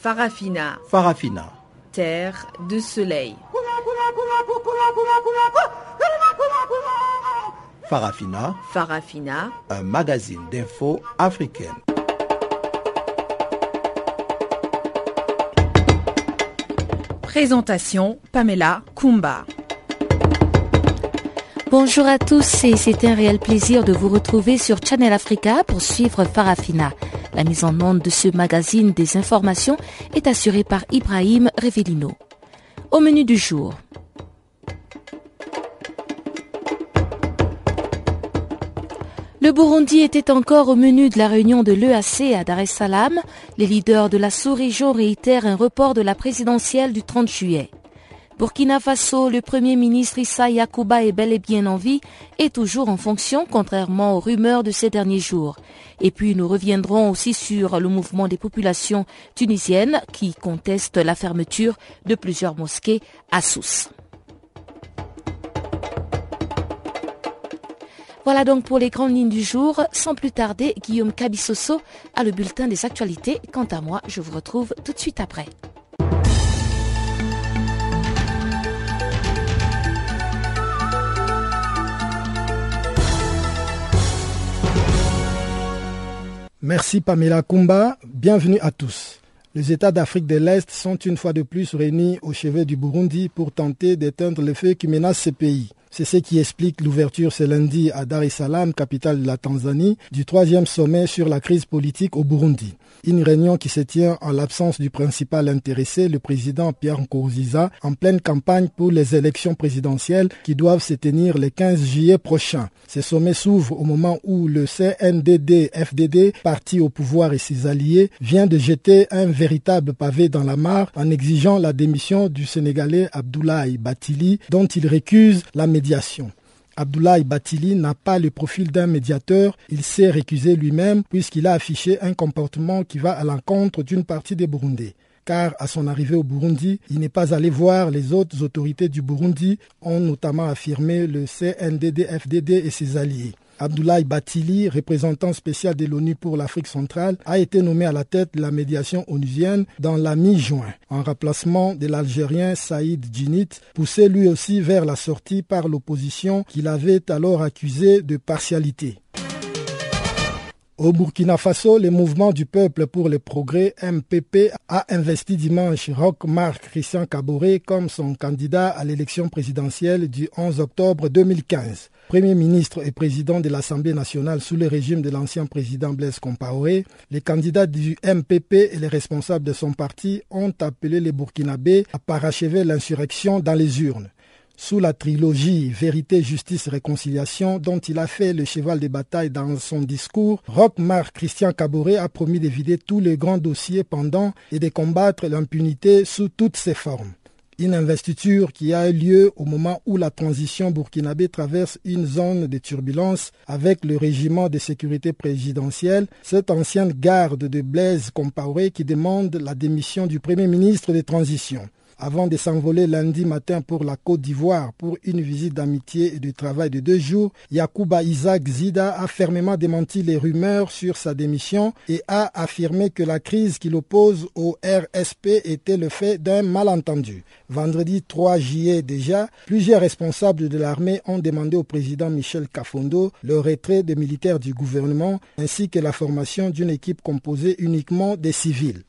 Farafina. Farafina. Terre de soleil. Farafina. Farafina. Un magazine d'infos africaine. Présentation Pamela Kumba. Bonjour à tous et c'est un réel plaisir de vous retrouver sur Channel Africa pour suivre Farafina. La mise en onde de ce magazine des informations est assurée par Ibrahim Revelino. Au menu du jour. Le Burundi était encore au menu de la réunion de l'EAC à Dar es Salaam. Les leaders de la sous-région réitèrent un report de la présidentielle du 30 juillet. Burkina Faso, le Premier ministre Issa Yakuba est bel et bien en vie et toujours en fonction, contrairement aux rumeurs de ces derniers jours. Et puis nous reviendrons aussi sur le mouvement des populations tunisiennes qui contestent la fermeture de plusieurs mosquées à Sousse. Voilà donc pour les grandes lignes du jour. Sans plus tarder, Guillaume Cabissoso a le bulletin des actualités. Quant à moi, je vous retrouve tout de suite après. Merci Pamela Kumba, bienvenue à tous. Les États d'Afrique de l'Est sont une fois de plus réunis au chevet du Burundi pour tenter d'éteindre les feux qui menacent ce pays. C'est ce qui explique l'ouverture ce lundi à Dar es Salaam, capitale de la Tanzanie, du troisième sommet sur la crise politique au Burundi. Une réunion qui se tient en l'absence du principal intéressé, le président Pierre Nkurunziza, en pleine campagne pour les élections présidentielles qui doivent se tenir le 15 juillet prochain. Ce sommet s'ouvre au moment où le CNDD-FDD, parti au pouvoir et ses alliés, vient de jeter un véritable pavé dans la mare en exigeant la démission du Sénégalais Abdoulaye Batili, dont il récuse la Abdoulaye Batili n'a pas le profil d'un médiateur, il s'est récusé lui-même puisqu'il a affiché un comportement qui va à l'encontre d'une partie des Burundais. Car à son arrivée au Burundi, il n'est pas allé voir les autres autorités du Burundi, ont notamment affirmé le CNDD-FDD et ses alliés. Abdoulaye Batili, représentant spécial de l'ONU pour l'Afrique centrale, a été nommé à la tête de la médiation onusienne dans la mi-juin, en remplacement de l'Algérien Saïd Djinit, poussé lui aussi vers la sortie par l'opposition qu'il avait alors accusé de partialité. Au Burkina Faso, le mouvement du peuple pour le progrès MPP a investi dimanche Roch Marc Christian Caboret comme son candidat à l'élection présidentielle du 11 octobre 2015. Premier ministre et président de l'Assemblée nationale sous le régime de l'ancien président Blaise Compaoré, les candidats du MPP et les responsables de son parti ont appelé les Burkinabés à parachever l'insurrection dans les urnes sous la trilogie Vérité, Justice, Réconciliation, dont il a fait le cheval de bataille dans son discours, Rockmar Christian Caboret a promis de vider tous les grands dossiers pendant et de combattre l'impunité sous toutes ses formes. Une investiture qui a eu lieu au moment où la transition burkinabé traverse une zone de turbulence avec le régiment de sécurité présidentielle, cette ancienne garde de Blaise Compaoré qui demande la démission du premier ministre de transition avant de s'envoler lundi matin pour la Côte d'Ivoire pour une visite d'amitié et de travail de deux jours, Yakuba Isaac Zida a fermement démenti les rumeurs sur sa démission et a affirmé que la crise qui l'oppose au RSP était le fait d'un malentendu. Vendredi 3 juillet déjà, plusieurs responsables de l'armée ont demandé au président Michel Kafondo le retrait des militaires du gouvernement ainsi que la formation d'une équipe composée uniquement des civils.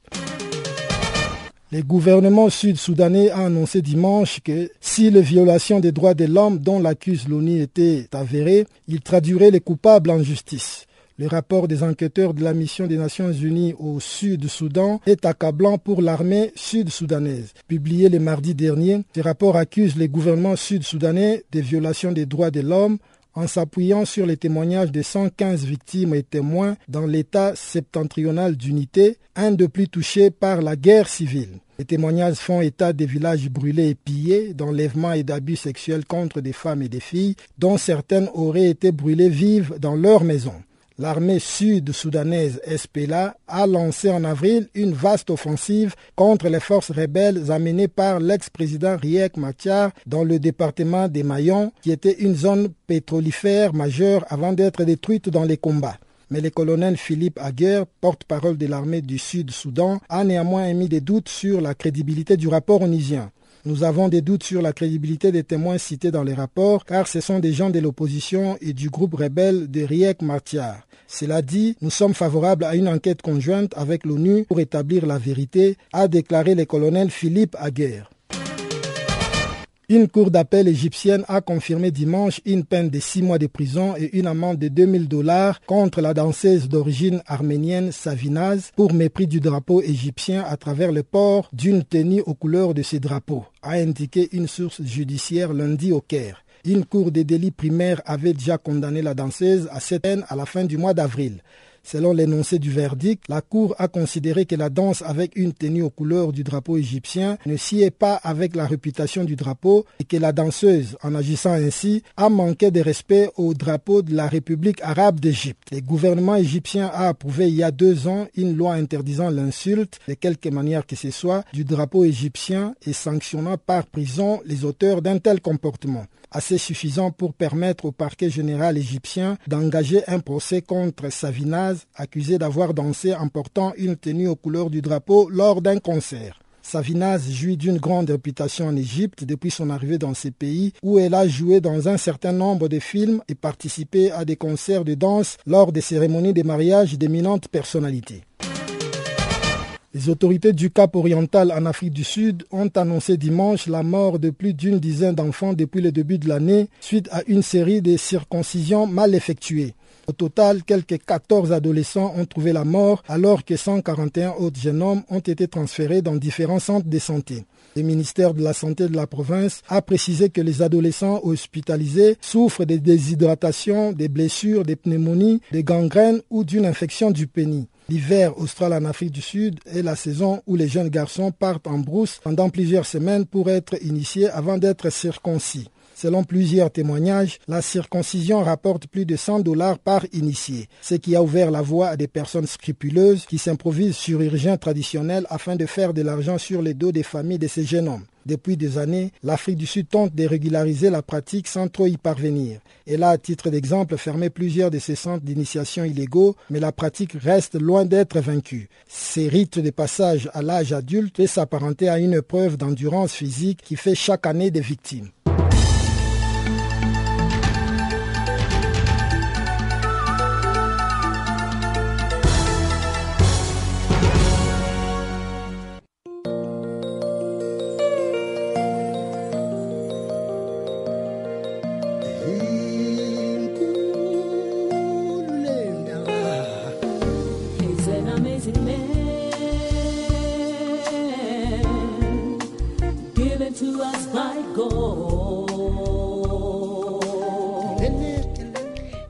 Le gouvernement sud-soudanais a annoncé dimanche que si les violations des droits de l'homme dont l'accuse l'ONU étaient avérées, il traduirait les coupables en justice. Le rapport des enquêteurs de la mission des Nations Unies au Sud-Soudan est accablant pour l'armée sud-soudanaise. Publié le mardi dernier, ce rapport accuse les gouvernements sud-soudanais des violations des droits de l'homme en s'appuyant sur les témoignages de 115 victimes et témoins dans l'État septentrional d'unité, un de plus touché par la guerre civile. Les témoignages font état des villages brûlés et pillés, d'enlèvements et d'abus sexuels contre des femmes et des filles, dont certaines auraient été brûlées vives dans leur maison l'armée sud-soudanaise SPLA a lancé en avril une vaste offensive contre les forces rebelles amenées par l'ex-président Riek Machar dans le département des Mayons, qui était une zone pétrolifère majeure avant d'être détruite dans les combats. Mais le colonel Philippe Aguerre, porte-parole de l'armée du Sud-Soudan, a néanmoins émis des doutes sur la crédibilité du rapport onusien. Nous avons des doutes sur la crédibilité des témoins cités dans les rapports, car ce sont des gens de l'opposition et du groupe rebelle de Riek Martiar. Cela dit, nous sommes favorables à une enquête conjointe avec l'ONU pour établir la vérité, a déclaré le colonel Philippe Aguerre. Une cour d'appel égyptienne a confirmé dimanche une peine de six mois de prison et une amende de 2000 dollars contre la danseuse d'origine arménienne Savinaz pour mépris du drapeau égyptien à travers le port d'une tenue aux couleurs de ce drapeau, a indiqué une source judiciaire lundi au Caire. Une cour des délits primaires avait déjà condamné la danseuse à cette peine à la fin du mois d'avril. Selon l'énoncé du verdict, la Cour a considéré que la danse avec une tenue aux couleurs du drapeau égyptien ne sied pas avec la réputation du drapeau et que la danseuse, en agissant ainsi, a manqué de respect au drapeau de la République arabe d'Égypte. Le gouvernement égyptien a approuvé il y a deux ans une loi interdisant l'insulte, de quelque manière que ce soit, du drapeau égyptien et sanctionnant par prison les auteurs d'un tel comportement assez suffisant pour permettre au parquet général égyptien d'engager un procès contre Savinaz accusé d'avoir dansé en portant une tenue aux couleurs du drapeau lors d'un concert. Savinaz jouit d'une grande réputation en Égypte depuis son arrivée dans ce pays où elle a joué dans un certain nombre de films et participé à des concerts de danse lors des cérémonies de mariage d'éminentes personnalités. Les autorités du Cap oriental en Afrique du Sud ont annoncé dimanche la mort de plus d'une dizaine d'enfants depuis le début de l'année suite à une série de circoncisions mal effectuées. Au total, quelques 14 adolescents ont trouvé la mort alors que 141 autres jeunes hommes ont été transférés dans différents centres de santé. Le ministère de la Santé de la province a précisé que les adolescents hospitalisés souffrent de déshydratation, des blessures, des pneumonies, des gangrènes ou d'une infection du pénis. L'hiver austral en Afrique du Sud est la saison où les jeunes garçons partent en brousse pendant plusieurs semaines pour être initiés avant d'être circoncis. Selon plusieurs témoignages, la circoncision rapporte plus de 100 dollars par initié, ce qui a ouvert la voie à des personnes scrupuleuses qui s'improvisent chirurgiens traditionnels afin de faire de l'argent sur les dos des familles de ces jeunes hommes. Depuis des années, l'Afrique du Sud tente de régulariser la pratique sans trop y parvenir. Elle a, à titre d'exemple, fermé plusieurs de ses centres d'initiation illégaux, mais la pratique reste loin d'être vaincue. Ces rites de passage à l'âge adulte peut s'apparenter à une preuve d'endurance physique qui fait chaque année des victimes.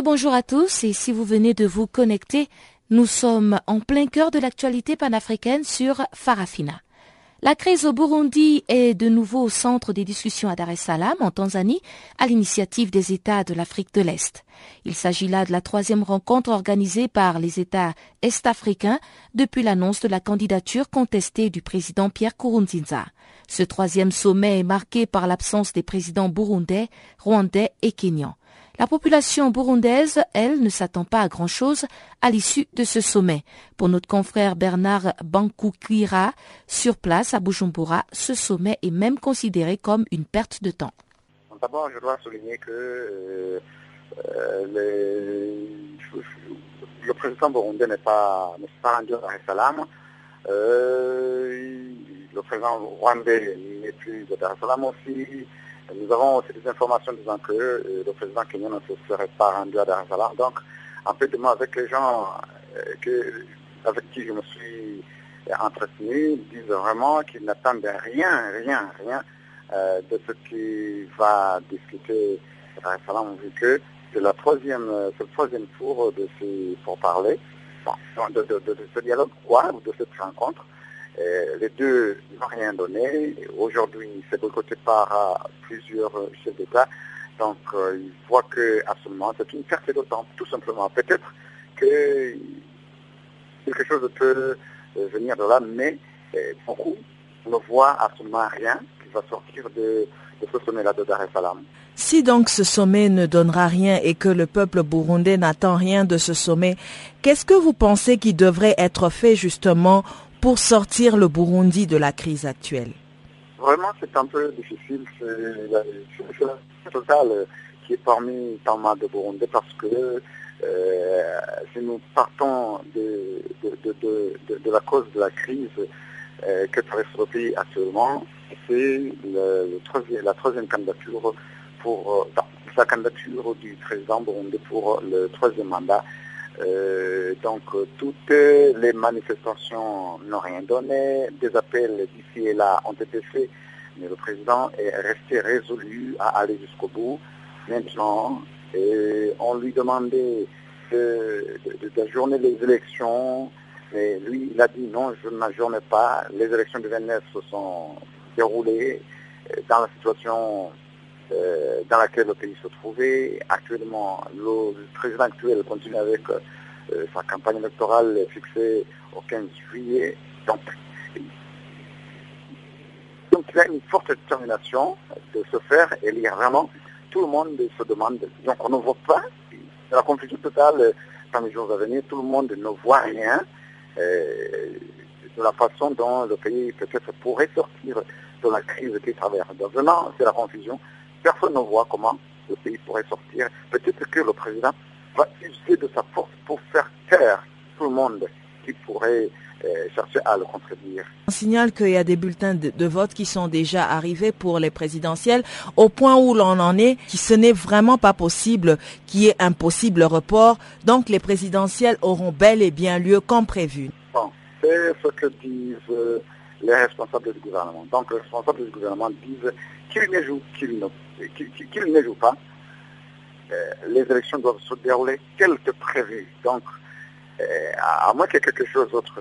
Rebonjour à tous et si vous venez de vous connecter, nous sommes en plein cœur de l'actualité panafricaine sur Farafina. La crise au Burundi est de nouveau au centre des discussions à Dar es Salaam, en Tanzanie, à l'initiative des États de l'Afrique de l'Est. Il s'agit là de la troisième rencontre organisée par les États est-africains depuis l'annonce de la candidature contestée du président Pierre Kourounzinza. Ce troisième sommet est marqué par l'absence des présidents burundais, rwandais et kenyans. La population burundaise, elle, ne s'attend pas à grand-chose à l'issue de ce sommet. Pour notre confrère Bernard Bankukira, sur place à Bujumbura, ce sommet est même considéré comme une perte de temps. D'abord, je dois souligner que euh, euh, le président burundais n'est pas, pas rendu à Salam. Le président rwandais n'est plus à Salaam aussi. Nous avons aussi des informations disant que euh, le président kenyan ne se serait pas rendu à Dar es Salaam. Donc, en fait, moi, avec les gens euh, avec qui je me suis entretenu, disent vraiment qu'ils n'attendent rien, rien, rien euh, de ce qui va discuter Dar es Salaam, vu que c'est la troisième, le troisième tour de ces pourparlers, de, de, de, ce dialogue quoi, ou de cette rencontre. Les deux n'ont rien donné. Aujourd'hui, c'est boycotté par plusieurs chefs d'État. Donc, ils voient que absolument, c'est une perte de temps, tout simplement. Peut-être que quelque chose peut venir de là, mais beaucoup ne voient absolument rien qui va sortir de, ce sommet-là de Dar es Salaam. Si donc ce sommet ne donnera rien et que le peuple burundais n'attend rien de ce sommet, qu'est-ce que vous pensez qui devrait être fait justement pour sortir le Burundi de la crise actuelle Vraiment, c'est un peu difficile. C'est la totale qui est parmi tant de Burundais parce que euh, si nous partons de, de, la cause de la crise euh, que traverse le pays actuellement, c'est la troisième candidature pour euh, candidature du président burundais pour le troisième mandat. Donc toutes les manifestations n'ont rien donné, des appels d'ici et là ont été faits, mais le président est resté résolu à aller jusqu'au bout. Maintenant, et on lui demandait d'ajourner les élections, mais lui, il a dit non, je n'ajourne pas. Les élections de 29 se sont déroulées euh, dans la situation euh, dans laquelle le pays se trouvait. Actuellement, le, président actuel continue avec euh, sa campagne électorale fixée au 15 juillet. Donc, il y a une forte détermination de se faire élire vraiment tout le monde se demande, donc on ne voit pas, la confusion totale dans les jours à venir, tout le monde ne voit rien euh, de la façon dont le pays peut-être pourrait sortir de la crise qu'il traverse. Donc vraiment, c'est la confusion. Personne ne voit comment le pays pourrait sortir. Peut-être que le président va user de sa force pour faire taire tout le monde qui pourrait euh, chercher à le contredire. On signale qu'il y a des bulletins de, vote qui sont déjà arrivés pour les présidentielles, au point où l'on en est, qui ce n'est vraiment pas possible qu'il y ait un possible report. Donc les présidentielles auront bel et bien lieu comme prévu. Bon, c'est ce que disent euh, les responsables du gouvernement. Donc les responsables du gouvernement disent qu'ils ne jouent, qu'ils ne, ne jouent pas. Euh, les élections doivent se dérouler telles que prévues. Donc euh, à moins que quelque chose d'autre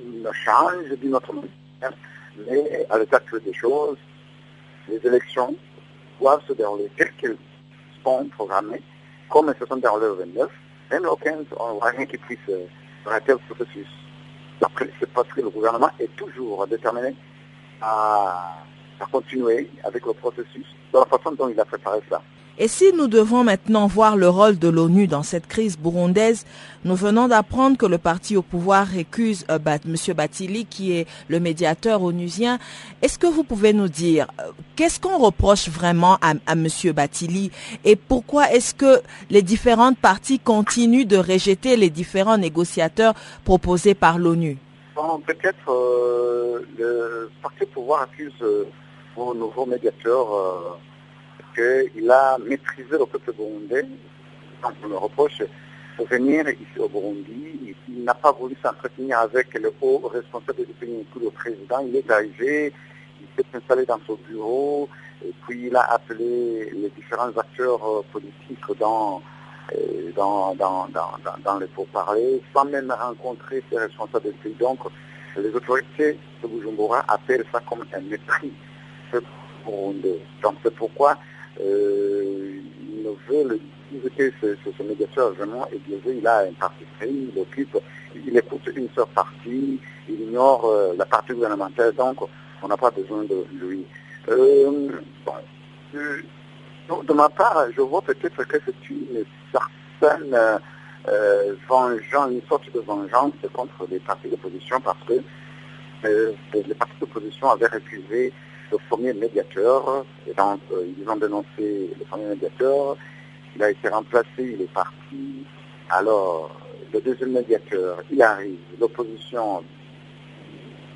ne change d'une autre manière, mais à l'état des choses, les élections doivent se dérouler telles qu'elles sont programmées, comme elles se sont déroulées au 29, même au 15, on voit rien qui puisse euh, arrêter le processus. C'est parce que le gouvernement est toujours déterminé à, à continuer avec le processus de la façon dont il a préparé ça. Et si nous devons maintenant voir le rôle de l'ONU dans cette crise burundaise, nous venons d'apprendre que le parti au pouvoir récuse euh, M. Batili, qui est le médiateur onusien. Est-ce que vous pouvez nous dire euh, qu'est-ce qu'on reproche vraiment à, à M. Batili et pourquoi est-ce que les différentes parties continuent de rejeter les différents négociateurs proposés par l'ONU? Peut-être euh, le parti au pouvoir accuse vos nouveaux médiateurs qu'il a maîtrisé le peuple burundais. Donc on le reproche de venir ici au Burundi. Il n'a pas voulu s'entretenir avec le haut responsable du pays, le président. Il est arrivé, il s'est installé dans son bureau, et puis il a appelé les différents acteurs euh, politiques dans, euh, dans, dans, dans, les pourparlers, sans même rencontrer ses responsables du pays. Donc les autorités de Bujumbura appellent ça comme un mépris. Donc c'est pourquoi euh, il ne veut que ce, médiateur vraiment il a un parti pris, il occupe, il écoute une seule partie, il ignore euh, la partie gouvernementale, donc on n'a pas besoin de lui. Euh, de ma part, je vois peut-être que c'est une certaine vengeance, une sorte de vengeance contre les partis d'opposition parce que les partis d'opposition avaient refusé le premier médiateur. Euh, ils ont dénoncé le premier médiateur. Il a été remplacé, il est parti. Alors, le deuxième médiateur, il arrive. L'opposition,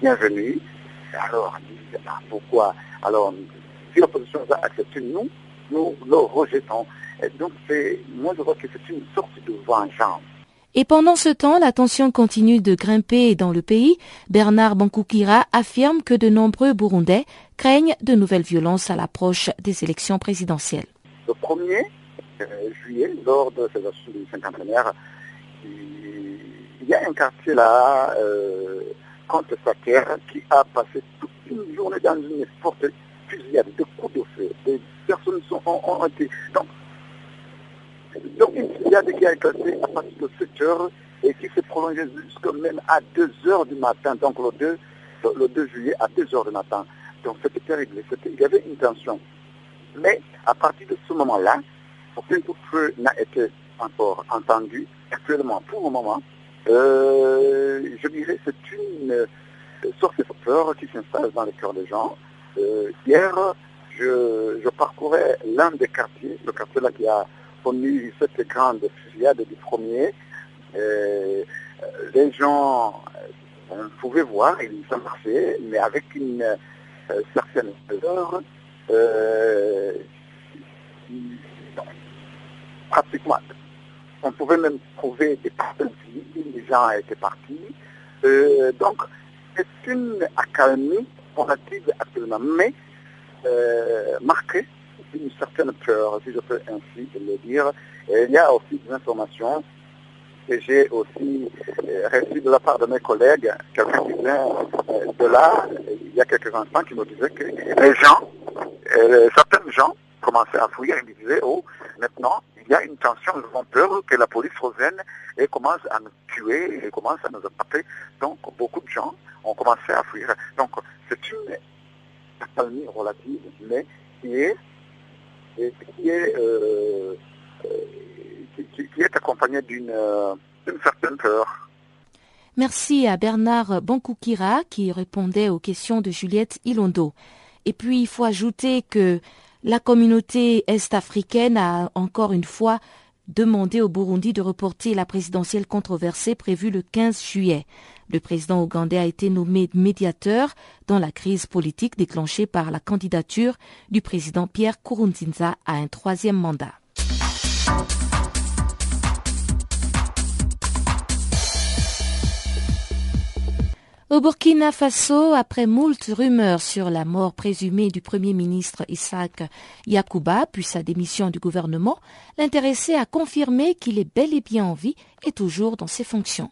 bienvenue. Alors, ah, pourquoi? Alors, si l'opposition a accepté, nous, nous le rejetons. Et donc, moi, je vois que c'est une sorte de vengeance. Et pendant ce temps, la tension continue de grimper dans le pays. Bernard Bankoukira affirme que de nombreux Burundais craignent de nouvelles violences à l'approche des élections présidentielles. Le premier juillet, lors de ces actions du il y a un quartier là, euh, contre terre, qui a passé toute une journée dans une forte fusillade, de coups de feu. Des personnes sont, ont, été... Donc, donc une fusillade qui a éclaté à partir de 7 heures et qui s'est prolongée jusqu'à même à 2 heures du matin, donc le 2, le 2 juillet à 2 heures du matin. Donc c'était terrible, il y avait une tension. Mais à partir de ce moment-là, aucun coup de feu n'a été encore entendu. Actuellement, pour le moment, euh, je dirais que c'est une sorte de peur qui s'installe dans les cœurs des gens. Euh, hier, je, parcourais l'un des quartiers, le quartier là qui a connu cette grande fusillade du premier. Euh, les gens, on pouvait voir, ils sont marchaient, mais avec une certaine peur, pratiquement on pouvait même trouver des personnes les gens étaient partis. Euh, donc, c'est une accalmie relative actuellement, mais euh, marquée d'une certaine peur, si je peux ainsi le dire. il y a aussi des informations que j'ai aussi euh, reçues de la part de mes collègues, quelqu'un qui vient de là, il y a quelques instants, qui me disait que les gens, certains gens commençaient à fouiller et me disaient, oh, maintenant, il y a une tension, nous avons peur que la police revienne et commence à nous tuer et commence à nous attraper. Donc beaucoup de gens ont commencé à fuir. Donc c'est une accalmie relative, mais qui est, qui est, euh, euh, qui, est accompagnée d'une certaine peur. Merci à Bernard Bankoukira qui répondait aux questions de Juliette Ilondo. Et puis il faut ajouter que la communauté est-africaine a encore une fois demandé au Burundi de reporter la présidentielle controversée prévue le 15 juillet. Le président ougandais a été nommé médiateur dans la crise politique déclenchée par la candidature du président Pierre Nkurunziza à un troisième mandat. Au Burkina Faso, après moult rumeurs sur la mort présumée du Premier ministre Isaac Yakuba, puis sa démission du gouvernement, l'intéressé a confirmé qu'il est bel et bien en vie et toujours dans ses fonctions.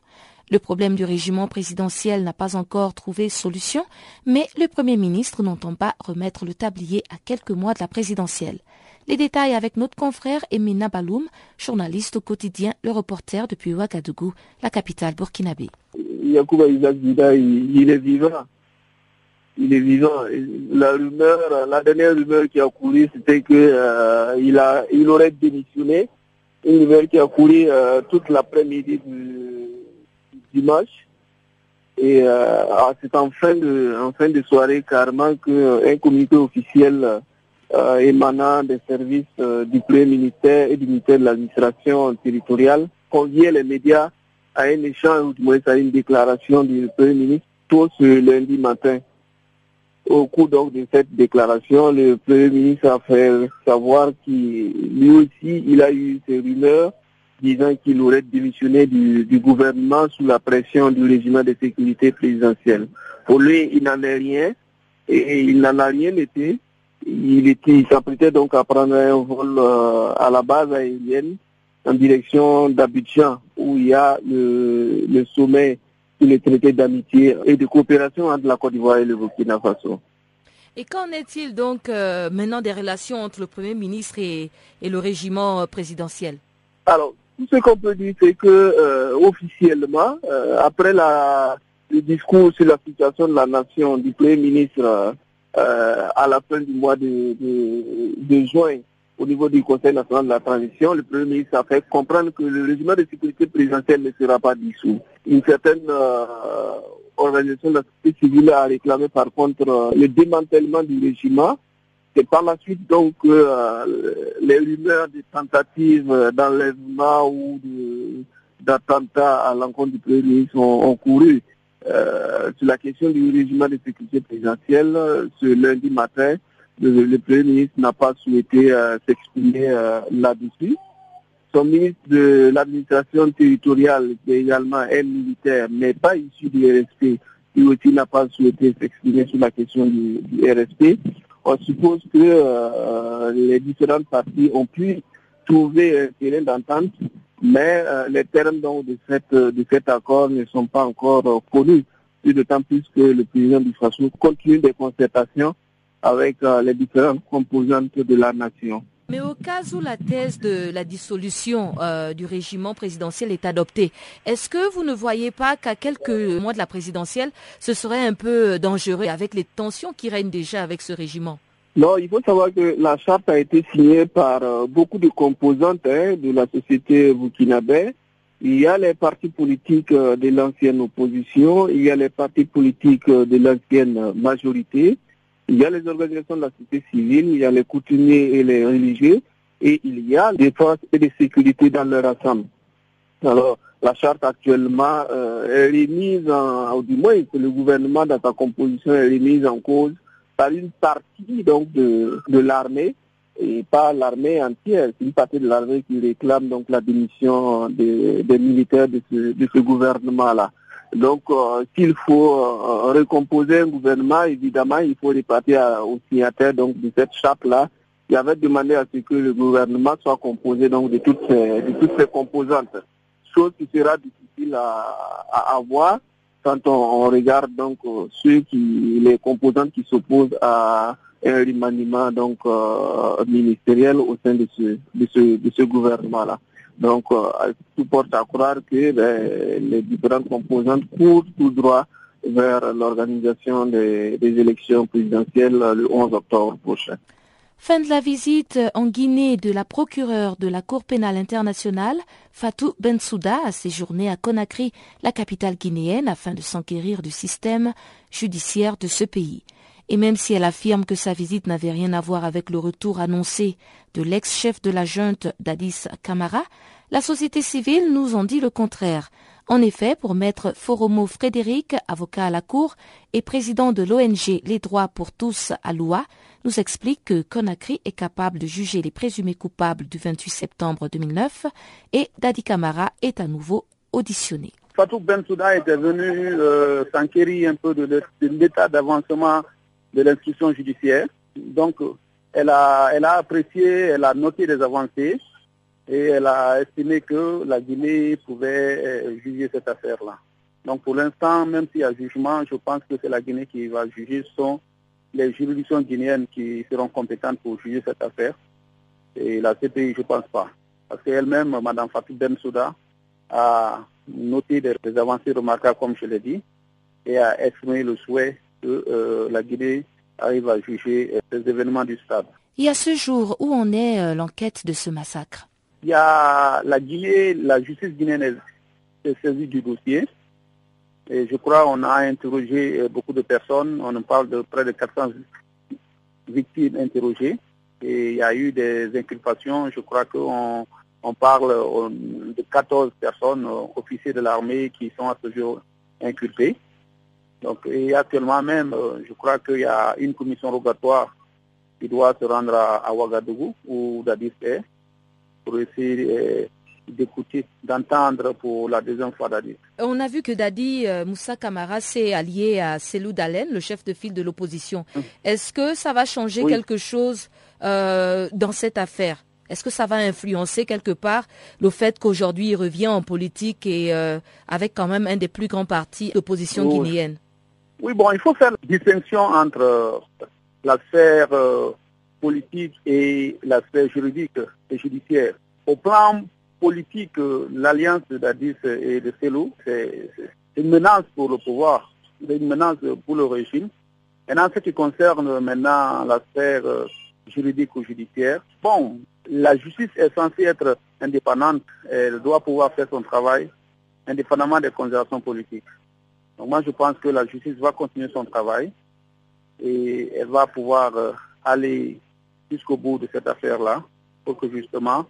Le problème du régiment présidentiel n'a pas encore trouvé solution, mais le Premier ministre n'entend pas remettre le tablier à quelques mois de la présidentielle. Les détails avec notre confrère Emina Baloum, journaliste au quotidien Le Reporter depuis Ouagadougou, la capitale burkinabé. Yacouba Isaac il, est vivant. Il est vivant. La dernière rumeur qui a couru, c'était qu'il euh, il aurait démissionné. Une rumeur qui a couru euh, toute l'après-midi du, Et euh, ah, c'est en fin de en fin de soirée carrément qu'un comité officiel émanant des services du Premier ministère et du ministère de l'administration territoriale conviait les médias à un échange, ou du moins à une déclaration du Premier ministre, tout ce lundi matin. Au cours donc de cette déclaration, le Premier ministre a fait savoir qu'il lui aussi, il a eu ces rumeurs disant qu'il aurait démissionné du, gouvernement sous la pression du régime de sécurité présidentielle. Pour lui, il n'en est rien et il n'en a rien été. Il, était, il s'apprêtait donc à prendre un vol euh, à la base aérienne en direction d'Abidjan, où il y a le, sommet sur les traités d'amitié et de coopération entre la Côte d'Ivoire et le Burkina Faso. Et qu'en est-il donc euh, maintenant des relations entre le Premier ministre et, le régiment euh, présidentiel? Alors, tout ce qu'on peut dire, c'est que euh, officiellement, après la, le discours sur la situation de la nation du Premier ministre à la fin du mois de, juin, au niveau du Conseil national de la transition, le Premier ministre a fait comprendre que le régime de sécurité présidentielle ne sera pas dissous. Une certaine euh, organisation de la société civile a réclamé par contre euh, le démantèlement du régime. C'est par la suite donc euh, les rumeurs de tentatives d'enlèvement ou d'attentats à l'encontre du Premier ministre ont, couru. sur la question du régime de sécurité présidentielle, ce lundi matin, le, Premier ministre n'a pas souhaité euh, s'exprimer euh, là-dessus. Son ministre de l'administration territoriale, qui est également un militaire, mais pas issu du RSP, lui aussi n'a pas souhaité s'exprimer sur la question du, RSP. On suppose que euh, les différentes parties ont pu trouver un terrain d'entente, mais les termes donc, de, cet accord ne sont pas encore connus, d'autant plus que le président du Faso continue des concertations avec les différentes composantes de la nation. Mais au cas où la thèse de la dissolution euh, du régiment présidentiel est adoptée, est-ce que vous ne voyez pas qu'à quelques mois de la présidentielle, ce serait un peu dangereux avec les tensions qui règnent déjà avec ce régiment? Non, il faut savoir que la charte a été signée par euh, beaucoup de composantes hein, de la société burkinabé. Il y a les partis politiques euh, de l'ancienne opposition, il y a les partis politiques de l'ancienne majorité. Il y a les organisations de la société civile, il y a les coutumiers et les religieux, et il y a des forces et des sécurités dans leur ensemble. Alors, la charte actuellement euh, est remise en, ou du moins le gouvernement dans sa composition est remise en cause par une partie donc de, de l'armée et pas l'armée entière. C'est une partie de l'armée qui réclame donc la démission des, militaires de ce, de ce gouvernement-là. Donc, euh, s'il faut euh, recomposer un gouvernement, évidemment, il faut repartir aux signataires donc, de cette charte-là qui avait demandé à ce que le gouvernement soit composé donc, de, toutes ces, de toutes composantes. Chose qui sera difficile à, à avoir quand on, regarde donc euh, ceux qui, les composantes qui s'opposent à un remaniement donc ministériel au sein de ce, de ce, de ce gouvernement-là. Donc, euh, tout porte à croire que ben, les différentes composantes courent tout droit vers l'organisation des, élections présidentielles le 11 octobre prochain. Fin de la visite en Guinée de la procureure de la Cour pénale internationale, Fatou Bensouda, a séjourné à Conakry, la capitale guinéenne, afin de s'enquérir du système judiciaire de ce pays. Et même si elle affirme que sa visite n'avait rien à voir avec le retour annoncé de l'ex-chef de la junte Dadis Camara, la société civile nous en dit le contraire. En effet, pour maître Foromo Frédéric, avocat à la Cour et président de l'ONG Les droits pour tous à l'OA, nous explique que Conakry est capable de juger les présumés coupables du 28 septembre 2009 et Dadi Camara est à nouveau auditionné. Fatou Bensouda était venu euh, s'enquérir un peu de l'état d'avancement de l'instruction judiciaire. Donc, elle a, elle a apprécié, elle a noté des avancées et elle a estimé que la Guinée pouvait euh, juger cette affaire-là. Donc pour l'instant, même s'il y a jugement, je pense que c'est la Guinée qui va juger, ce sont les juridictions guinéennes qui seront compétentes pour juger cette affaire. Et la CPI, je ne pense pas. Parce qu'elle-même, Mme Fatou Bensouda, a noté des, avancées remarquables, comme je l'ai dit, et a exprimé le souhait que euh, la Guinée arrive à juger euh, ces événements du stade. Et à ce jour, où en est l'enquête de ce massacre? Il y a la Guinée, la justice guinéenne est saisie du dossier. Et je crois qu'on a interrogé euh, beaucoup de personnes. On parle de près de 400 victimes interrogées. Et il y a eu des inculpations. Je crois qu'on on parle euh, de 14 personnes, euh, officiers de l'armée, qui sont à ce jour inculpés. Donc, et actuellement même, je crois qu'il y a une commission rogatoire qui doit se rendre à, Ouagadougou, ou Dadis est pour essayer euh, d'écouter, d'entendre pour la deuxième fois Dadi. On a vu que Dadi euh, Moussa Kamara s'est allié à Selou Dalen, le chef de file de l'opposition. Hum. Est-ce que ça va changer quelque chose euh, dans cette affaire? Est-ce que ça va influencer quelque part le fait qu'aujourd'hui il revient en politique et avec quand même un des plus grands partis d'opposition guinéenne? Oui, bon, il faut faire la distinction entre l'affaire politique et l'aspect juridique et judiciaire. Au plan politique, l'alliance de Dadis et de Selou, c'est une menace pour le pouvoir, c'est une menace pour le régime. Et en ce qui concerne maintenant l'aspect euh, juridique ou judiciaire, bon, la justice est censée être indépendante, elle doit pouvoir faire son travail indépendamment des considérations politiques. Donc moi je pense que la justice va continuer son travail et elle va pouvoir euh, aller jusqu'au bout de cette affaire-là pour que justement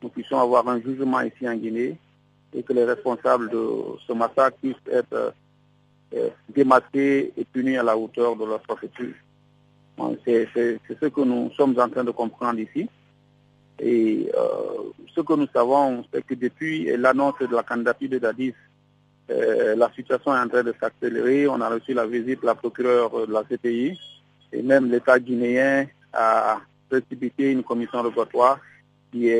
nous puissions avoir un jugement ici en Guinée et que les responsables de ce massacre puissent être euh, démasqués et punis à la hauteur de leur prophétie. c'est ce que nous sommes en train de comprendre ici. Et euh, ce que nous savons, c'est que depuis l'annonce de la candidature de Dadis, euh, la situation est en train de s'accélérer. On a reçu la visite de la procureure de la CPI et même l'État guinéen a précipiter une commission rogatoire qui,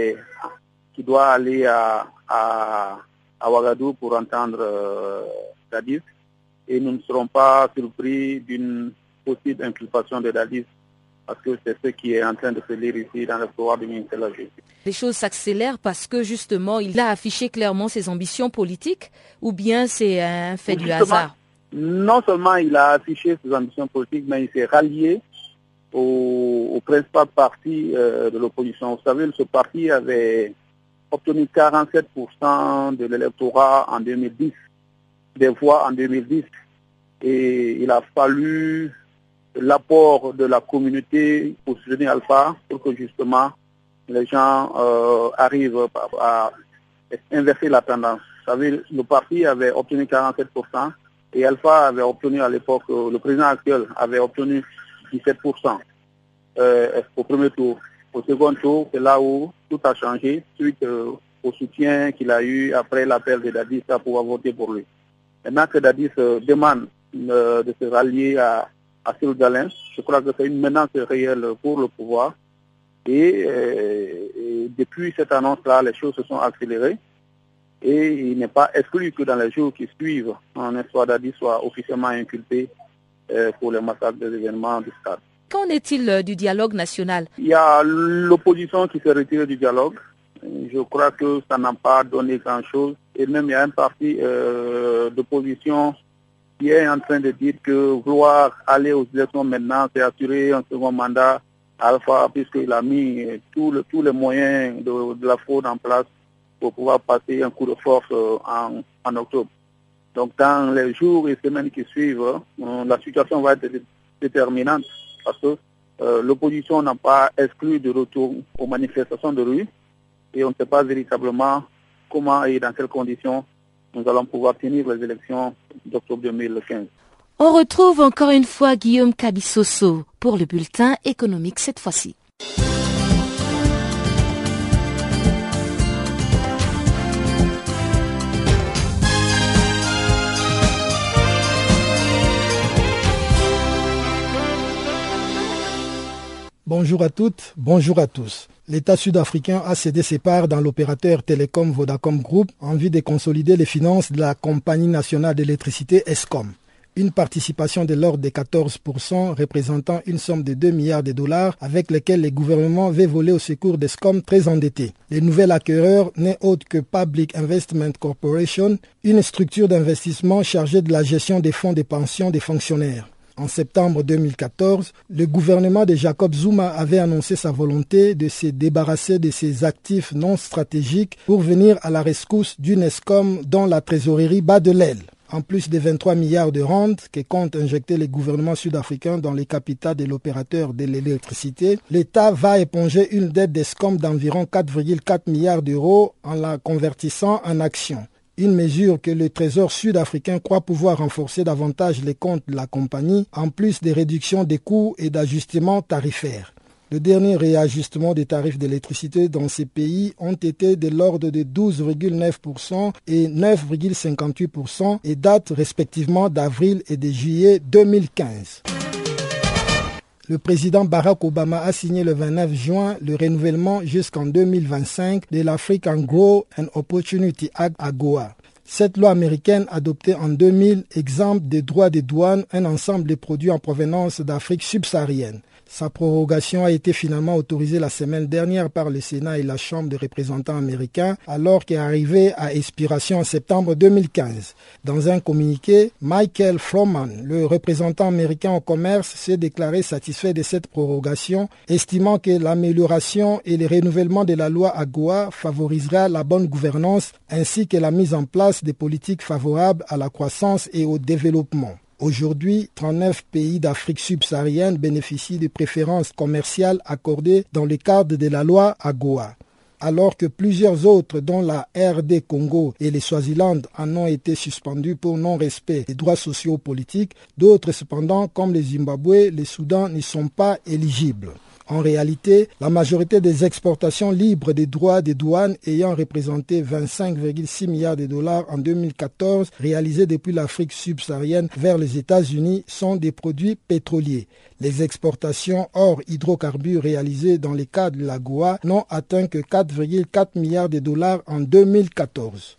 qui doit aller à, à, à Ouagadou pour entendre euh, Dadis. Et nous ne serons pas surpris d'une possible inculpation de Dadis parce que c'est ce qui est en train de se lire ici dans le pouvoir du ministère de la Justice. Les choses s'accélèrent parce que justement, il a affiché clairement ses ambitions politiques ou bien c'est un fait du hasard? Non seulement il a affiché ses ambitions politiques, mais il s'est rallié au, principal parti euh, de l'opposition. Vous savez, ce parti avait obtenu 47% de l'électorat en 2010, des voix en 2010. Et il a fallu l'apport de la communauté pour soutenir Alpha pour que justement les gens euh, arrivent à, inverser la tendance. Vous savez, le parti avait obtenu 47% et Alpha avait obtenu à l'époque, euh, le président actuel avait obtenu 17% euh, au premier tour. Au second tour, c'est là où tout a changé suite au soutien qu'il a eu après l'appel de Dadis à pouvoir voter pour lui. Maintenant que Dadis demande de se rallier à à Je crois que c'est une menace réelle pour le pouvoir. Et, euh, depuis cette annonce-là, les choses se sont accélérées. Et il n'est pas exclu que dans les jours qui suivent, un histoire d'Adi soit officiellement inculpé euh, pour les massacres des événements du stade. Qu'en est-il euh, du dialogue national? Il y a l'opposition qui s'est retirée du dialogue. Je crois que ça n'a pas donné grand-chose. Et même il y a un parti d'opposition qui est en train de dire que vouloir aller aux élections maintenant, c'est assurer un second mandat Alpha, puisqu'il a mis tous les moyens de, la fraude en place pour pouvoir passer un coup de force euh, en, octobre. Donc dans les jours et semaines qui suivent, euh, la situation va être déterminante parce que euh, l'opposition n'a pas exclu de retour aux manifestations de rue et on ne sait pas véritablement comment et dans quelles conditions nous allons pouvoir tenir les élections d'octobre 2015. On retrouve encore une fois Guillaume Cabissoso pour le bulletin économique cette fois-ci. Bonjour à toutes, bonjour à tous l'État sud-africain a cédé ses parts dans l'opérateur télécom Vodacom Group en vue de consolider les finances de la Compagnie nationale d'électricité ESCOM. Une participation de l'ordre de 14% représentant une somme de 2 milliards de dollars avec lesquels le gouvernement veut voler au secours d'ESCOM très endetté. Le nouvel acquéreur n'est autre que Public Investment Corporation, une structure d'investissement chargée de la gestion des fonds de pension des fonctionnaires. En septembre 2014, le gouvernement de Jacob Zuma avait annoncé sa volonté de se débarrasser de ses actifs non stratégiques pour venir à la rescousse d'une ESCOM dont la trésorerie bat de l'aile. En plus des 23 milliards de rentes que compte injecter le gouvernement sud-africain dans les capitales de l'opérateur de l'électricité, l'État va éponger une dette d'ESCOM d'environ 4,4 milliards d'euros en la convertissant en actions une mesure que le Trésor sud-africain croit pouvoir renforcer davantage les comptes de la compagnie, en plus des réductions des coûts et d'ajustements tarifaires. Le dernier réajustement des tarifs d'électricité dans ces pays ont été de l'ordre de 12,9% et 9,58% et datent respectivement d'avril et de juillet 2015. Le président Barack Obama a signé le 29 juin le renouvellement jusqu'en 2025 de l'African Grow and Opportunity Act AGOA. Cette loi américaine adoptée en 2000 exempte des droits de douane un ensemble de produits en provenance d'Afrique subsaharienne. Sa prorogation a été finalement autorisée la semaine dernière par le Sénat et la Chambre des représentants américains alors qu'elle arrivait à expiration en septembre 2015. Dans un communiqué, Michael Froman, le représentant américain au commerce, s'est déclaré satisfait de cette prorogation, estimant que l'amélioration et le renouvellement de la loi AGOA favorisera la bonne gouvernance ainsi que la mise en place des politiques favorables à la croissance et au développement. Aujourd'hui, 39 pays d'Afrique subsaharienne bénéficient de préférences commerciales accordées dans le cadre de la loi AGOA alors que plusieurs autres, dont la RD Congo et les Swaziland, en ont été suspendus pour non-respect des droits sociaux politiques, d'autres cependant, comme le Zimbabwe, les Soudan, n'y sont pas éligibles. En réalité, la majorité des exportations libres des droits des douanes ayant représenté 25,6 milliards de dollars en 2014 réalisés depuis l'Afrique subsaharienne vers les États-Unis sont des produits pétroliers. Les exportations hors hydrocarbures réalisées dans les cas de la Goa n'ont atteint que 4,4 milliards de dollars en 2014.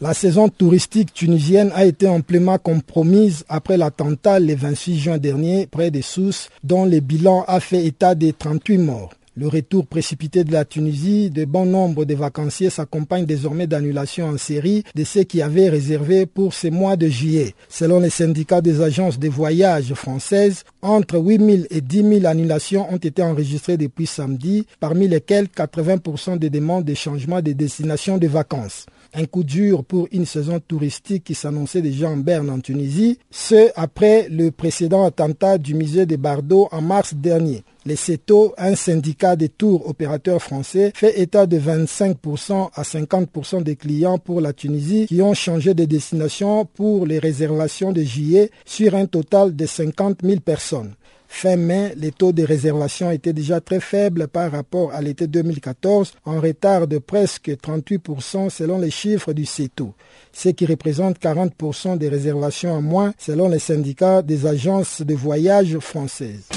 La saison touristique tunisienne a été amplement compromise après l'attentat le 26 juin dernier près des Sousse, dont le bilan a fait état des 38 morts. Le retour précipité de la Tunisie de bon nombre de vacanciers s'accompagne désormais d'annulations en série de ceux qui avaient réservé pour ces mois de juillet. Selon les syndicats des agences de voyage françaises, entre 8 000 et 10 000 annulations ont été enregistrées depuis samedi, parmi lesquelles 80% des demandes de changement de destination de vacances. Un coup dur pour une saison touristique qui s'annonçait déjà en berne en Tunisie, ce après le précédent attentat du musée de Bardo en mars dernier. Les CETO, un syndicat des tours opérateurs français, fait état de 25% à 50% des clients pour la Tunisie qui ont changé de destination pour les réservations de juillet sur un total de 50 000 personnes. Fin mai, les taux de réservation étaient déjà très faibles par rapport à l'été 2014, en retard de presque 38% selon les chiffres du CETO, ce qui représente 40% des réservations en moins selon les syndicats des agences de voyage françaises.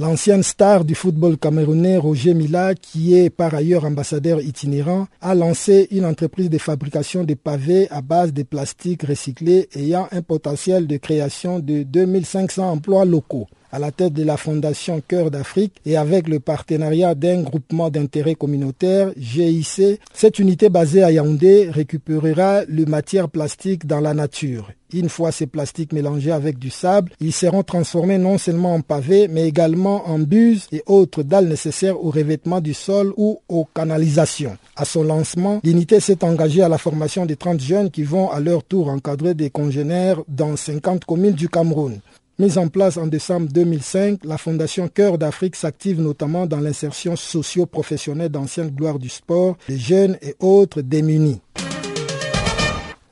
L'ancienne star du football camerounais Roger Mila, qui est par ailleurs ambassadeur itinérant, a lancé une entreprise de fabrication de pavés à base de plastique recyclé ayant un potentiel de création de 2500 emplois locaux à la tête de la Fondation Cœur d'Afrique et avec le partenariat d'un groupement d'intérêt communautaire, GIC, cette unité basée à Yaoundé récupérera le matière plastique dans la nature. Une fois ces plastiques mélangés avec du sable, ils seront transformés non seulement en pavés, mais également en buses et autres dalles nécessaires au revêtement du sol ou aux canalisations. À son lancement, l'unité s'est engagée à la formation de 30 jeunes qui vont à leur tour encadrer des congénères dans 50 communes du Cameroun. Mise en place en décembre 2005, la Fondation Cœur d'Afrique s'active notamment dans l'insertion socio-professionnelle d'anciennes gloires du sport, des jeunes et autres démunis.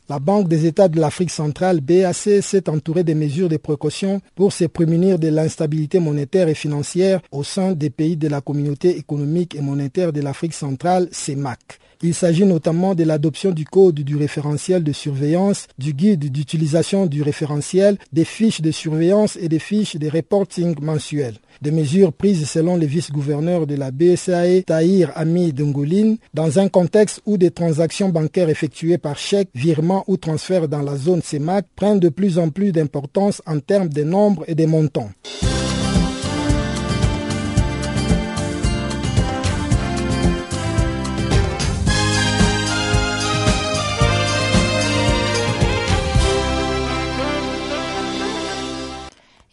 La Banque des États de l'Afrique centrale, BAC, s'est entourée des mesures de précaution pour se prémunir de l'instabilité monétaire et financière au sein des pays de la communauté économique et monétaire de l'Afrique centrale, CEMAC. Il s'agit notamment de l'adoption du code du référentiel de surveillance, du guide d'utilisation du référentiel, des fiches de surveillance et des fiches de reporting mensuels. Des mesures prises selon le vice-gouverneur de la BSAE, Tahir Ami Dungoulin, dans un contexte où des transactions bancaires effectuées par chèque, virement ou transfert dans la zone CEMAC prennent de plus en plus d'importance en termes de nombre et de montants.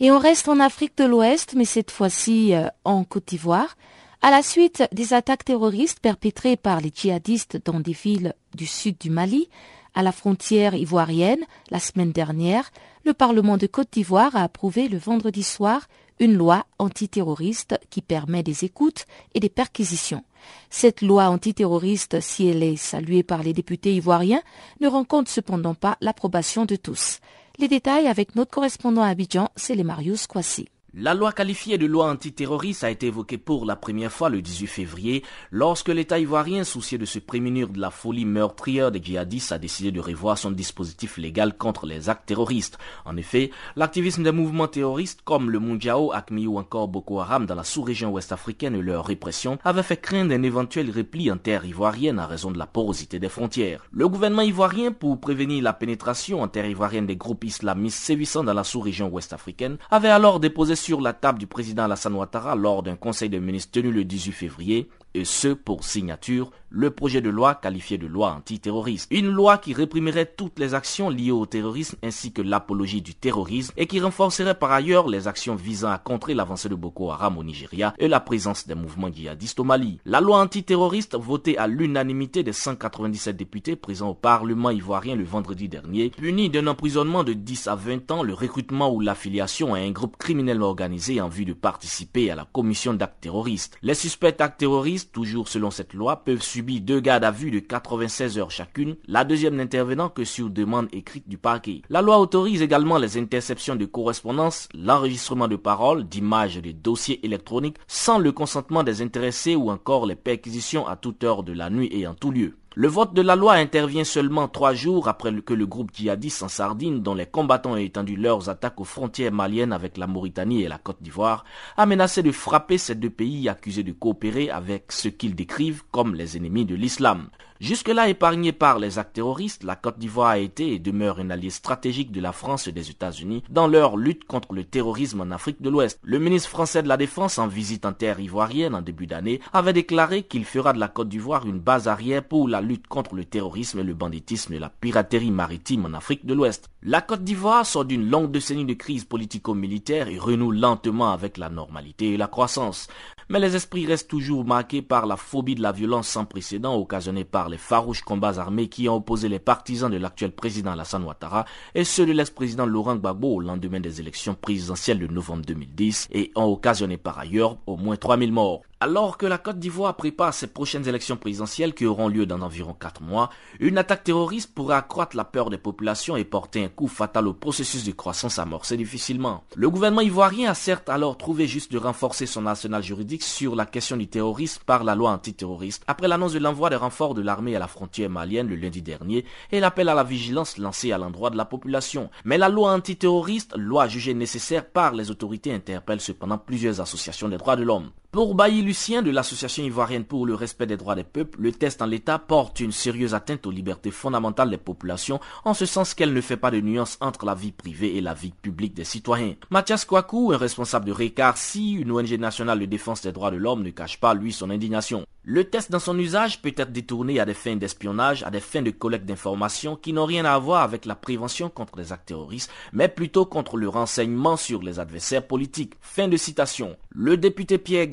Et on reste en Afrique de l'Ouest, mais cette fois-ci euh, en Côte d'Ivoire. À la suite des attaques terroristes perpétrées par les djihadistes dans des villes du sud du Mali, à la frontière ivoirienne, la semaine dernière, le Parlement de Côte d'Ivoire a approuvé le vendredi soir une loi antiterroriste qui permet des écoutes et des perquisitions. Cette loi antiterroriste, si elle est saluée par les députés ivoiriens, ne rencontre cependant pas l'approbation de tous. Les détails avec notre correspondant à Abidjan, c'est les Marius Kwasi. La loi qualifiée de loi antiterroriste a été évoquée pour la première fois le 18 février lorsque l'État ivoirien, soucieux de se prémunir de la folie meurtrière des djihadistes, a décidé de revoir son dispositif légal contre les actes terroristes. En effet, l'activisme des mouvements terroristes comme le Mundiao, ACMI ou encore Boko Haram dans la sous-région ouest-africaine et leur répression avaient fait craindre un éventuel repli en terre ivoirienne à raison de la porosité des frontières. Le gouvernement ivoirien, pour prévenir la pénétration en terre ivoirienne des groupes islamistes sévissant dans la sous-région ouest-africaine, avait alors déposé sur la table du président Alassane Ouattara lors d'un conseil de ministres tenu le 18 février, et ce pour signature le projet de loi qualifié de loi antiterroriste. Une loi qui réprimerait toutes les actions liées au terrorisme ainsi que l'apologie du terrorisme et qui renforcerait par ailleurs les actions visant à contrer l'avancée de Boko Haram au Nigeria et la présence des mouvements djihadistes au Mali. La loi antiterroriste votée à l'unanimité des 197 députés présents au Parlement ivoirien le vendredi dernier punit d'un emprisonnement de 10 à 20 ans le recrutement ou l'affiliation à un groupe criminel organisé en vue de participer à la commission d'actes terroristes. Les suspects actes terroristes toujours selon cette loi, peuvent subir deux gardes à vue de 96 heures chacune, la deuxième n'intervenant que sur demande écrite du parquet. La loi autorise également les interceptions de correspondance, l'enregistrement de paroles, d'images et de dossiers électroniques sans le consentement des intéressés ou encore les perquisitions à toute heure de la nuit et en tout lieu. Le vote de la loi intervient seulement trois jours après que le groupe djihadiste en Sardine, dont les combattants ont étendu leurs attaques aux frontières maliennes avec la Mauritanie et la Côte d'Ivoire, a menacé de frapper ces deux pays accusés de coopérer avec ce qu'ils décrivent comme les ennemis de l'islam. Jusque-là épargnée par les actes terroristes, la Côte d'Ivoire a été et demeure un allié stratégique de la France et des États-Unis dans leur lutte contre le terrorisme en Afrique de l'Ouest. Le ministre français de la Défense, en visite en terre ivoirienne en début d'année, avait déclaré qu'il fera de la Côte d'Ivoire une base arrière pour la lutte contre le terrorisme, le banditisme et la piraterie maritime en Afrique de l'Ouest. La Côte d'Ivoire sort d'une longue décennie de crise politico-militaire et renoue lentement avec la normalité et la croissance. Mais les esprits restent toujours marqués par la phobie de la violence sans précédent occasionnée par les farouches combats armés qui ont opposé les partisans de l'actuel président Alassane Ouattara et ceux de l'ex-président Laurent Gbagbo au lendemain des élections présidentielles de novembre 2010 et ont occasionné par ailleurs au moins 3000 morts. Alors que la Côte d'Ivoire prépare ses prochaines élections présidentielles qui auront lieu dans environ 4 mois, une attaque terroriste pourrait accroître la peur des populations et porter un coup fatal au processus de croissance amorcé difficilement. Le gouvernement ivoirien a certes alors trouvé juste de renforcer son arsenal juridique sur la question du terrorisme par la loi antiterroriste après l'annonce de l'envoi des renforts de l'armée à la frontière malienne le lundi dernier et l'appel à la vigilance lancé à l'endroit de la population. Mais la loi antiterroriste, loi jugée nécessaire par les autorités, interpelle cependant plusieurs associations des droits de l'homme. Pour Bailly Lucien de l'Association ivoirienne pour le respect des droits des peuples, le test en l'état porte une sérieuse atteinte aux libertés fondamentales des populations, en ce sens qu'elle ne fait pas de nuance entre la vie privée et la vie publique des citoyens. Mathias Kouakou, un responsable de RECAR, si une ONG nationale de défense des droits de l'homme, ne cache pas lui son indignation. Le test dans son usage peut être détourné à des fins d'espionnage, à des fins de collecte d'informations qui n'ont rien à voir avec la prévention contre les actes terroristes, mais plutôt contre le renseignement sur les adversaires politiques. Fin de citation. Le député Pierre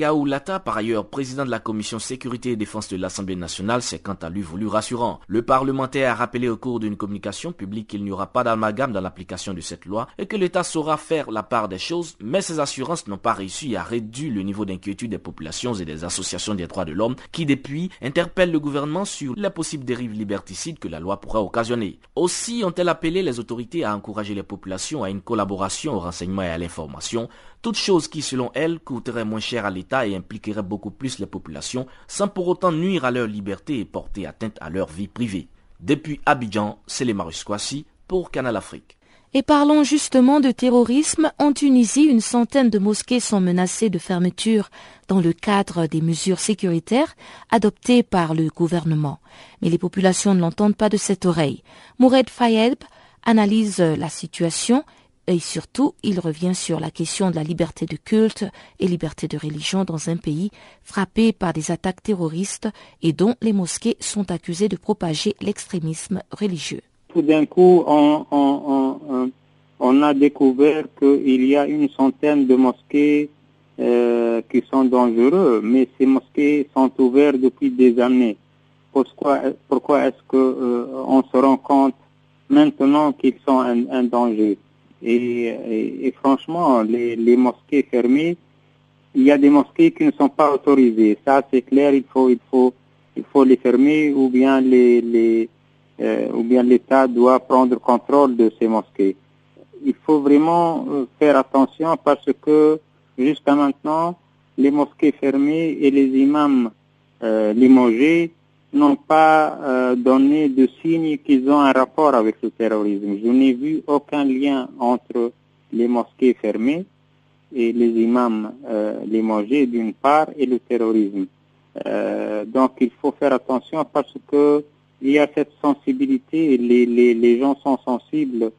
Par ailleurs président de la commission sécurité et défense de l'Assemblée nationale, s'est quant à lui voulu rassurant. Le parlementaire a rappelé au cours d'une communication publique qu'il n'y aura pas d'amalgame dans l'application de cette loi et que l'État saura faire la part des choses, mais ces assurances n'ont pas réussi à réduire le niveau d'inquiétude des populations et des associations des droits de l'homme qui depuis interpellent le gouvernement sur les possibles dérives liberticides que la loi pourrait occasionner. Aussi ont-elles appelé les autorités à encourager les populations à une collaboration au renseignement et à l'information, toute chose qui selon elles coûterait moins cher à l'État et impliquerait beaucoup plus les populations sans pour autant nuire à leur liberté et porter atteinte à leur vie privée. Depuis Abidjan, c'est les Kwasi pour Canal Afrique. Et parlons justement de terrorisme. En Tunisie, une centaine de mosquées sont menacées de fermeture dans le cadre des mesures sécuritaires adoptées par le gouvernement. Mais les populations ne l'entendent pas de cette oreille. Moured Fayed analyse la situation et surtout, il revient sur la question de la liberté de culte et liberté de religion dans un pays frappé par des attaques terroristes et dont les mosquées sont accusées de propager l'extrémisme religieux tout d'un coup, on, a découvert qu'il y a une centaine de mosquées euh, qui sont dangereuses, mais ces mosquées sont ouvertes depuis des années. Pourquoi, est-ce qu'on euh, se rend compte maintenant qu'ils sont un, danger? Et, franchement, les, mosquées fermées, il y a des mosquées qui ne sont pas autorisées. Ça, c'est clair, il faut, il faut, il faut les fermer ou bien les, euh, ou bien l'État doit prendre contrôle de ces mosquées. Il faut vraiment euh, faire attention parce que jusqu'à maintenant, les mosquées fermées et les imams euh, limogés n'ont pas euh, donné de signe qu'ils ont un rapport avec le terrorisme. Je n'ai vu aucun lien entre les mosquées fermées et les imams euh, limogés d'une part et le terrorisme. donc il faut faire attention parce que il y a cette sensibilité, les, les, les gens sont sensibles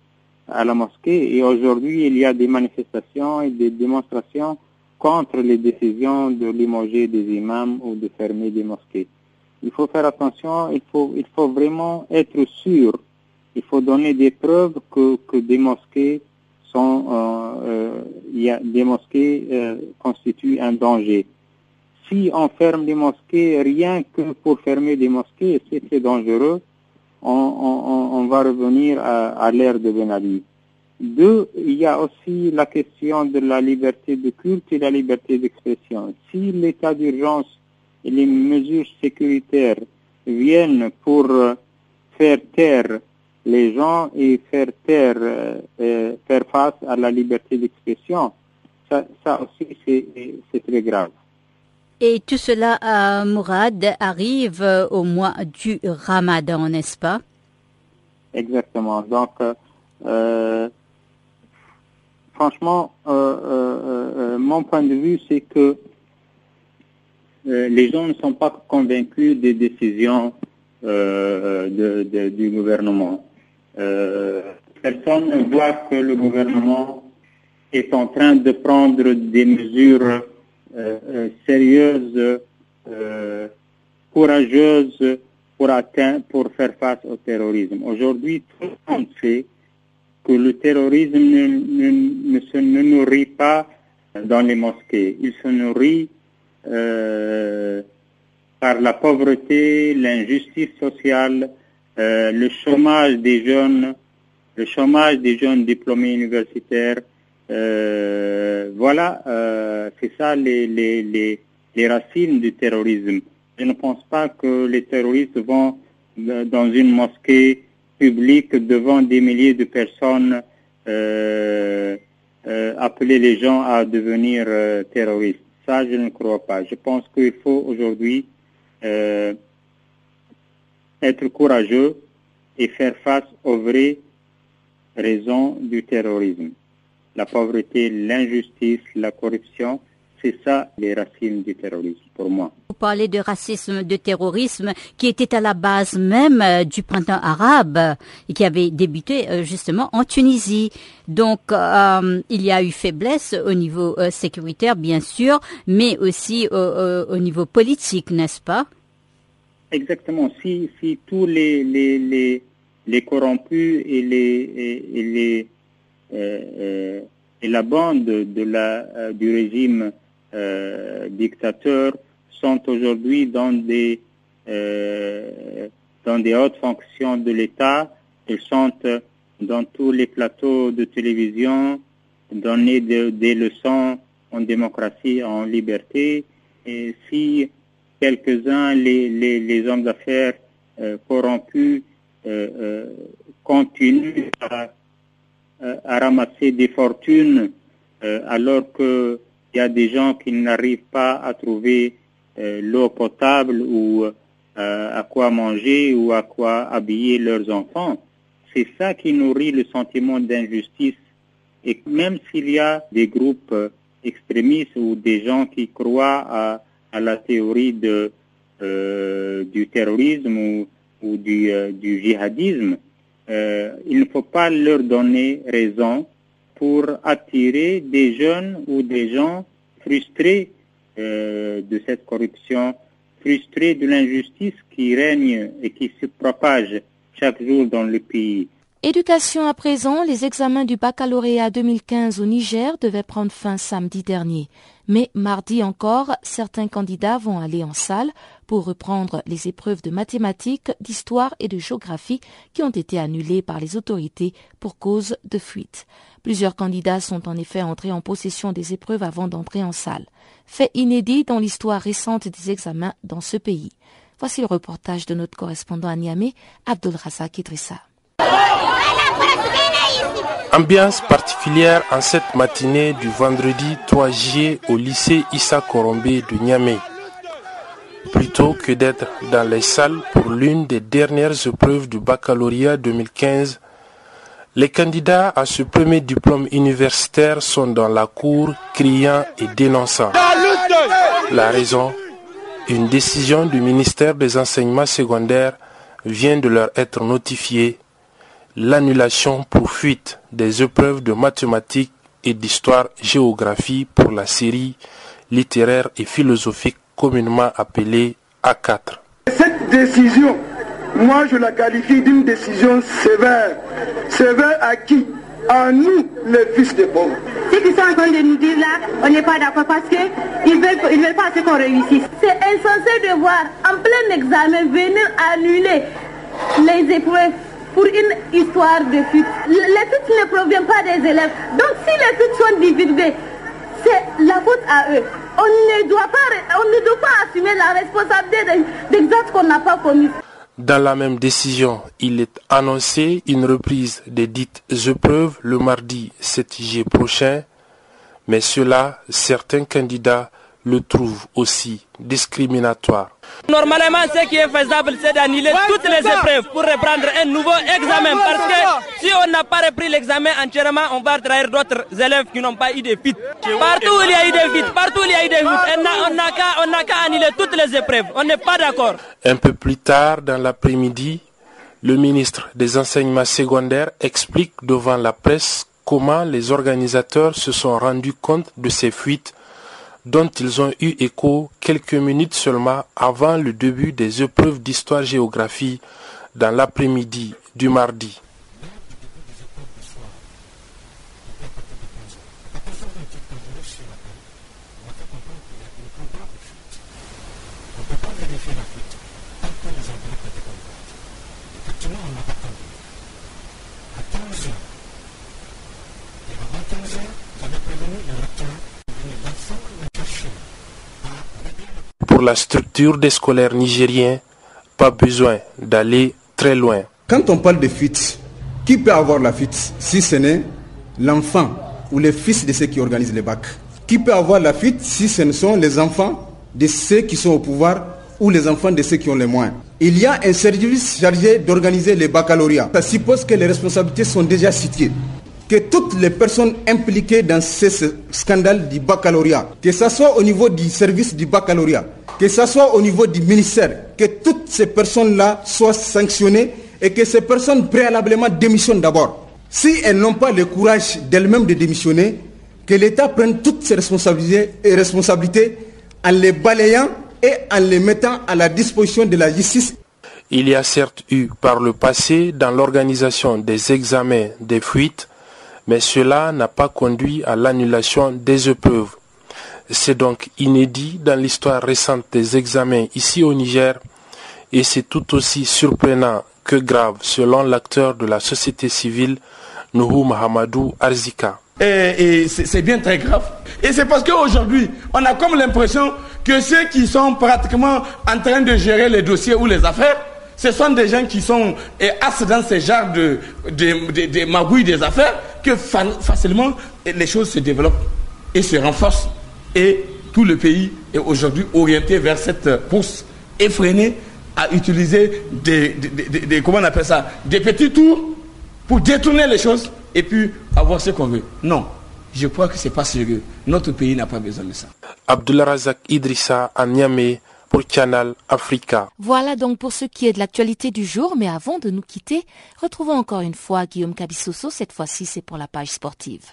à la mosquée et aujourd'hui il y a des manifestations et des démonstrations contre les décisions de limoger des imams ou de fermer des mosquées. Il faut faire attention, il faut, il faut vraiment être sûr, il faut donner des preuves que, que des mosquées sont, euh, euh, des mosquées euh, constituent un danger si on ferme les mosquées rien que pour fermer des mosquées, c'est dangereux, on, va revenir à, l'ère de Ben Ali. Deux, il y a aussi la question de la liberté de culte et la liberté d'expression. Si l'état d'urgence les mesures sécuritaires viennent pour faire taire les gens et faire taire, euh, faire face à la liberté d'expression, ça, ça aussi c'est très grave. Et tout cela, euh, Mourad, arrive euh, au mois du Ramadan, n'est-ce pas? Exactement. Donc, euh, franchement, mon point de vue, c'est que les gens ne sont pas convaincus des décisions du gouvernement. personne ne voit que le gouvernement est en train de prendre des mesures euh, euh, sérieuse, euh, courageuse pour atteindre, pour faire face au terrorisme. Aujourd'hui, tout le monde sait que le terrorisme ne, se nourrit pas dans les mosquées. Il se nourrit par la pauvreté, l'injustice sociale, le chômage des jeunes, le chômage des jeunes diplômés universitaires, euh, voilà, euh, c'est ça les, les, les, les, racines du terrorisme. Je ne pense pas que les terroristes vont euh, dans une mosquée publique devant des milliers de personnes euh, euh appeler les gens à devenir terroristes. Ça, je ne crois pas. Je pense qu'il faut aujourd'hui être courageux et faire face aux vraies raisons du terrorisme la pauvreté, l'injustice, la corruption, c'est ça les racines du terrorisme pour moi. Vous parlez de racisme, de terrorisme qui était à la base même euh, du printemps arabe et qui avait débuté euh, justement en Tunisie. Donc euh, il y a eu faiblesse au niveau sécuritaire bien sûr, mais aussi au niveau politique, n'est-ce pas? Exactement. Si, si tous les, les, les, les corrompus et les, et les et la bande de la, du régime dictateur sont aujourd'hui dans des dans des hautes fonctions de l'État. Ils sont dans tous les plateaux de télévision, donner des leçons en démocratie, en liberté. Et si quelques-uns, les, les, les, hommes d'affaires corrompus, continuent à euh, ramasser des fortunes euh, alors qu'il y a des gens qui n'arrivent pas à trouver euh, l'eau potable ou à quoi manger ou à quoi habiller leurs enfants. C'est ça qui nourrit le sentiment d'injustice. Et même s'il y a des groupes extrémistes ou des gens qui croient à, à la théorie de, du terrorisme ou, ou du, du djihadisme, euh, il ne faut pas leur donner raison pour attirer des jeunes ou des gens frustrés euh, de cette corruption, frustrés de l'injustice qui règne et qui se propage chaque jour dans le pays. Éducation à présent, les examens du baccalauréat 2015 au Niger devaient prendre fin samedi dernier. Mais mardi encore, certains candidats vont aller en salle pour reprendre les épreuves de mathématiques, d'histoire et de géographie qui ont été annulées par les autorités pour cause de fuite. Plusieurs candidats sont en effet entrés en possession des épreuves avant d'entrer en salle. Fait inédit dans l'histoire récente des examens dans ce pays. Voici le reportage de notre correspondant à Niamey, Abdul Razak Idrissa. Ambiance particulière en cette matinée du vendredi 3 juillet au lycée Issa Korombe de Niamey. Plutôt que d'être dans les salles pour l'une des dernières épreuves du baccalauréat 2015, les candidats à ce premier diplôme universitaire sont dans la cour criant et dénonçant. La raison Une décision du ministère des enseignements secondaires vient de leur être notifiée l'annulation pour fuite des épreuves de mathématiques et d'histoire-géographie pour la série littéraire et philosophique communément appelée A4. Cette décision, moi je la qualifie d'une décision sévère. Sévère à qui? À nous, les fils de pauvres. Ce qu'ils sont en train de nous dire là, on n'est pas d'accord parce qu'ils ne veulent, ils veulent pas qu'on réussisse. C'est insensé de voir en plein examen venir annuler les épreuves pour une histoire de fuite. Les fuites ne proviennent pas des élèves. Donc si les fuites sont divulguées, c'est la faute à eux. On ne doit pas, on ne doit pas assumer la responsabilité des actes qu'on n'a pas commis. Dans la même décision, il est annoncé une reprise des dites épreuves le mardi 7 juillet prochain, mais cela, certains candidats le trouvent aussi discriminatoire. Normalement, ce qui est faisable, c'est d'annuler toutes les épreuves pour reprendre un nouveau examen. Parce que si on n'a pas repris l'examen entièrement, on va trahir d'autres élèves qui n'ont pas eu de fit. Partout où il y a eu des fit, partout où il y a eu des fit, on n'a qu'à annuler toutes les épreuves. On n'est pas d'accord. Un peu plus tard dans l'après-midi, le ministre des enseignements secondaires explique devant la presse comment les organisateurs se sont rendus compte de ces fuites dont ils ont eu écho quelques minutes seulement avant le début des épreuves d'histoire-géographie dans l'après-midi du mardi. La structure des scolaires nigériens, pas besoin d'aller très loin. Quand on parle de fuite, qui peut avoir la fuite si ce n'est l'enfant ou les fils de ceux qui organisent les bacs? Qui peut avoir la fuite si ce ne sont les enfants de ceux qui sont au pouvoir ou les enfants de ceux qui ont les moyens? Il y a un service chargé d'organiser les baccalauréats. Ça suppose que les responsabilités sont déjà situées que toutes les personnes impliquées dans ce scandale du baccalauréat, que ce soit au niveau du service du baccalauréat, que ce soit au niveau du ministère, que toutes ces personnes-là soient sanctionnées et que ces personnes préalablement démissionnent d'abord. Si elles n'ont pas le courage d'elles-mêmes de démissionner, que l'État prenne toutes ses responsabilités, et responsabilités en les balayant et en les mettant à la disposition de la justice. Il y a certes eu par le passé dans l'organisation des examens des fuites, mais cela n'a pas conduit à l'annulation des épreuves. C'est donc inédit dans l'histoire récente des examens ici au Niger et c'est tout aussi surprenant que grave selon l'acteur de la société civile Nuhu Mahamadou Arzika. Et, c'est bien très grave. Et c'est parce qu'aujourd'hui, on a comme l'impression que ceux qui sont pratiquement en train de gérer les dossiers ou les affaires, ce sont des gens qui sont as dans ce genre de, de, magouilles des affaires que facilement les choses se développent et se renforcent. Et tout le pays est aujourd'hui orienté vers cette course effrénée à utiliser des, comment on petits tours pour détourner les choses et puis avoir ce qu'on veut. Non, je crois que ce n'est pas sérieux. Notre pays n'a pas besoin de ça. Idrissa à pour Canal Africa. Voilà donc pour ce qui est de l'actualité du jour, mais avant de nous quitter, retrouvons encore une fois Guillaume Cabissoso, cette fois-ci c'est pour la page sportive.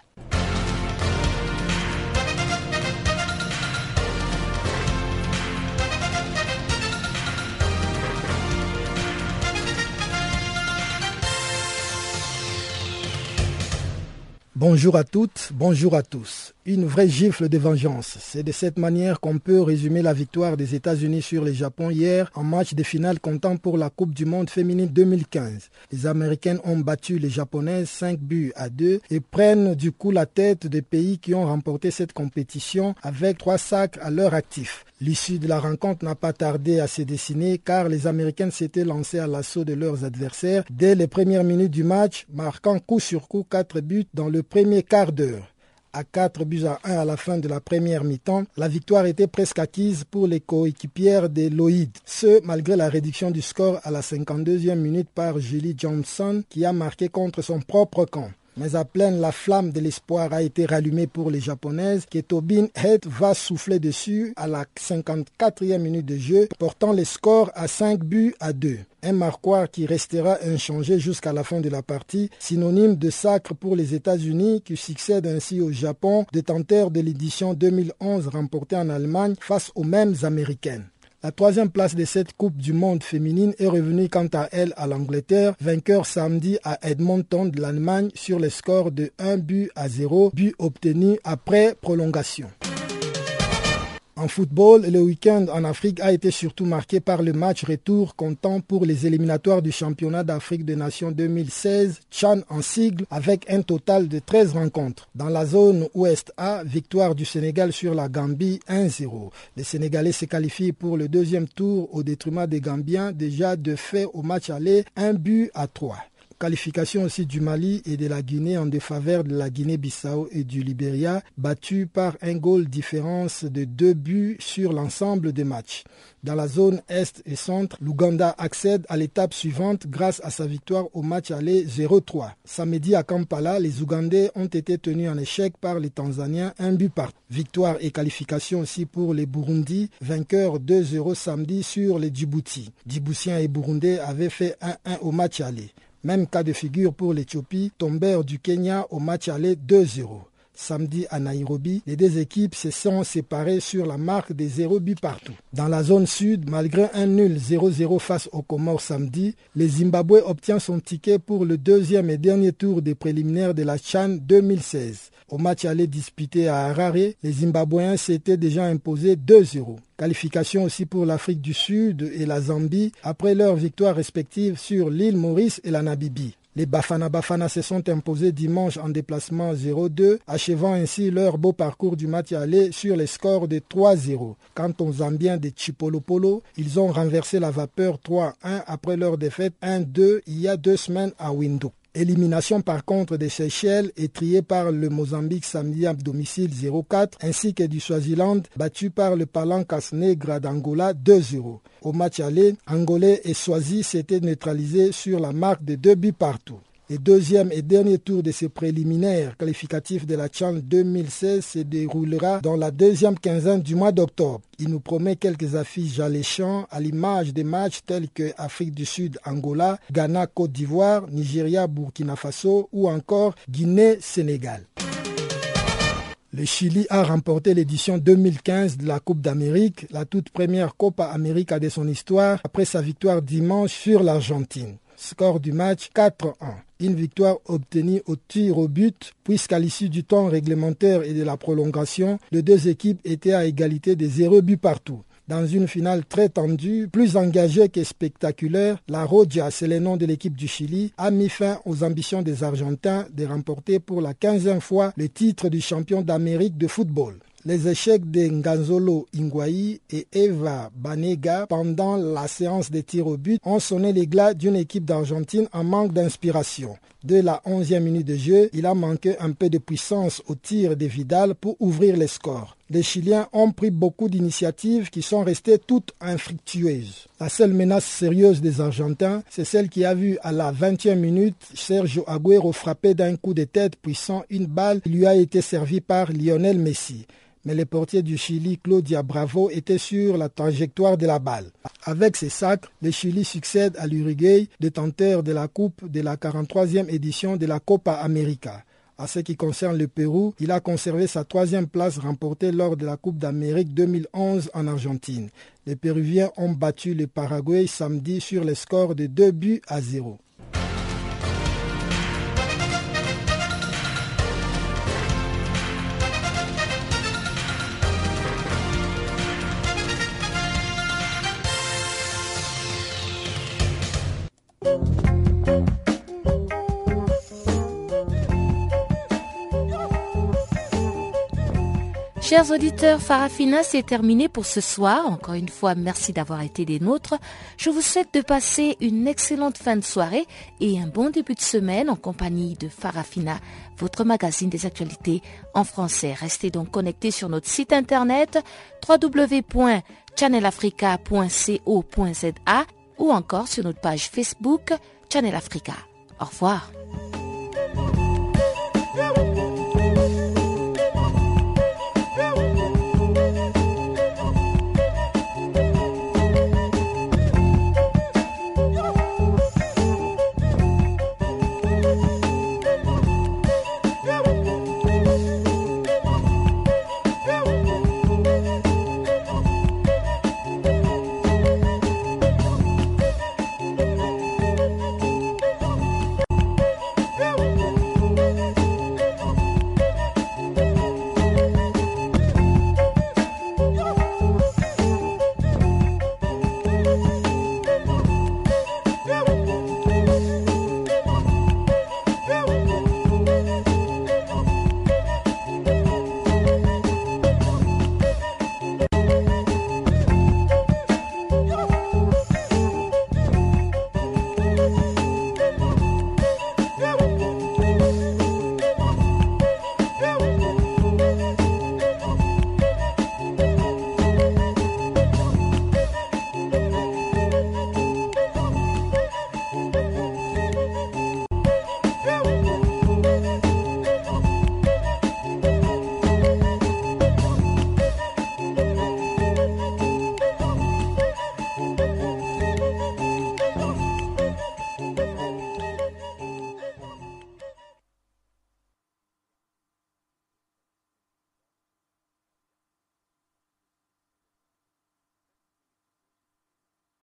Bonjour à toutes, bonjour à tous. Une vraie gifle de vengeance. C'est de cette manière qu'on peut résumer la victoire des États-Unis sur le Japon hier en match de finale comptant pour la Coupe du Monde féminine 2015. Les Américaines ont battu les Japonaises 5 buts à 2 et prennent du coup la tête des pays qui ont remporté cette compétition avec trois sacs à leur actif. L'issue de la rencontre n'a pas tardé à se dessiner car les Américaines s'étaient lancées à l'assaut de leurs adversaires dès les premières minutes du match, marquant coup sur coup quatre buts dans le premier quart d'heure. À 4 buts à 1 à la fin de la première mi-temps, la victoire était presque acquise pour les coéquipières de Lloyd. Ce, malgré la réduction du score à la 52e minute par Julie Johnson qui a marqué contre son propre camp mais à pleine la flamme de l'espoir a été rallumée pour les japonaises que Tobin Head va souffler dessus à la 54e minute de jeu, portant le score à 5 buts à 2. Un marquoir qui restera inchangé jusqu'à la fin de la partie, synonyme de sacre pour les États-Unis qui succèdent ainsi au Japon, détenteur de l'édition 2011 remportée en Allemagne face aux mêmes Américaines. La troisième place de cette Coupe du Monde féminine est revenue quant à elle à l'Angleterre, vainqueur samedi à Edmonton de l'Allemagne sur le score de 1 but à 0, but obtenu après prolongation. En football, le week-end en Afrique a été surtout marqué par le match retour comptant pour les éliminatoires du championnat d'Afrique des Nations 2016, Chan en sigle, avec un total de 13 rencontres. Dans la zone Ouest A, victoire du Sénégal sur la Gambie 1-0. Les Sénégalais se qualifient pour le deuxième tour au détriment des Gambiens, déjà de fait au match aller, un but à 3. Qualification aussi du Mali et de la Guinée en défaveur de la Guinée-Bissau et du Libéria, battus par un goal différence de deux buts sur l'ensemble des matchs. Dans la zone Est et Centre, l'Ouganda accède à l'étape suivante grâce à sa victoire au match aller 0-3. Samedi à Kampala, les Ougandais ont été tenus en échec par les Tanzaniens, un but par. Victoire et qualification aussi pour les Burundis, vainqueurs 2-0 samedi sur les Djibouti. Djiboutiens et Burundais avaient fait 1-1 au match aller. Même cas de figure pour l'Éthiopie, tombèrent du Kenya au match aller 2-0. Samedi à Nairobi, les deux équipes se sont séparées sur la marque des 0 buts partout. Dans la zone sud, malgré un nul 0-0 face aux Comores samedi, le Zimbabwe obtient son ticket pour le deuxième et dernier tour des préliminaires de la Chan 2016. Au match aller disputé à Harare, les Zimbabwéens s'étaient déjà imposés 2-0. Qualification aussi pour l'Afrique du Sud et la Zambie après leurs victoires respectives sur l'île Maurice et la Namibie. Les Bafana Bafana se sont imposés dimanche en déplacement 0-2, achevant ainsi leur beau parcours du match aller sur les scores de 3-0. Quant aux Zambiens de Chipolopolo, ils ont renversé la vapeur 3-1 après leur défaite 1-2 il y a deux semaines à Windhoek. Élimination par contre des Seychelles étriée par le Mozambique samedi à domicile 0-4 ainsi que du Swaziland battu par le Palancas Negra d'Angola 2-0. Au match aller, Angolais et Swazi s'étaient neutralisés sur la marque de deux buts partout. Le deuxième et dernier tour de ces préliminaires qualificatifs de la Chan 2016 se déroulera dans la deuxième quinzaine du mois d'octobre. Il nous promet quelques affiches alléchantes à l'image des matchs tels que Afrique du Sud, Angola, Ghana, Côte d'Ivoire, Nigeria, Burkina Faso ou encore Guinée, Sénégal. Le Chili a remporté l'édition 2015 de la Coupe d'Amérique, la toute première Copa América de son histoire, après sa victoire dimanche sur l'Argentine. Score du match 4-1. Une victoire obtenue au tir au but, puisqu'à l'issue du temps réglementaire et de la prolongation, les deux équipes étaient à égalité des zéro buts partout. Dans une finale très tendue, plus engagée que spectaculaire, la Roja, c'est le nom de l'équipe du Chili, a mis fin aux ambitions des Argentins de remporter pour la quinzième fois le titre du champion d'Amérique de football. Les échecs de Nganzolo Ingwai et Eva Banega pendant la séance de tir au but ont sonné l'éclat d'une équipe d'Argentine en manque d'inspiration. Dès la 11e minute de jeu, il a manqué un peu de puissance au tir de Vidal pour ouvrir les scores. Les Chiliens ont pris beaucoup d'initiatives qui sont restées toutes infructueuses. La seule menace sérieuse des Argentins, c'est celle qui a vu à la 20e minute Sergio Agüero frapper d'un coup de tête puissant une balle qui lui a été servie par Lionel Messi mais le portier du Chili, Claudia Bravo, était sur la trajectoire de la balle. Avec ses sacs, le Chili succède à l'Uruguay, détenteur de la Coupe de la 43e édition de la Copa América. À ce qui concerne le Pérou, il a conservé sa troisième place remportée lors de la Coupe d'Amérique 2011 en Argentine. Les Péruviens ont battu le Paraguay samedi sur le score de 2 buts à 0. Chers auditeurs, Farafina, c'est terminé pour ce soir. Encore une fois, merci d'avoir été des nôtres. Je vous souhaite de passer une excellente fin de soirée et un bon début de semaine en compagnie de Farafina, votre magazine des actualités en français. Restez donc connectés sur notre site internet www.channelafrica.co.za ou encore sur notre page Facebook Channel Africa. Au revoir.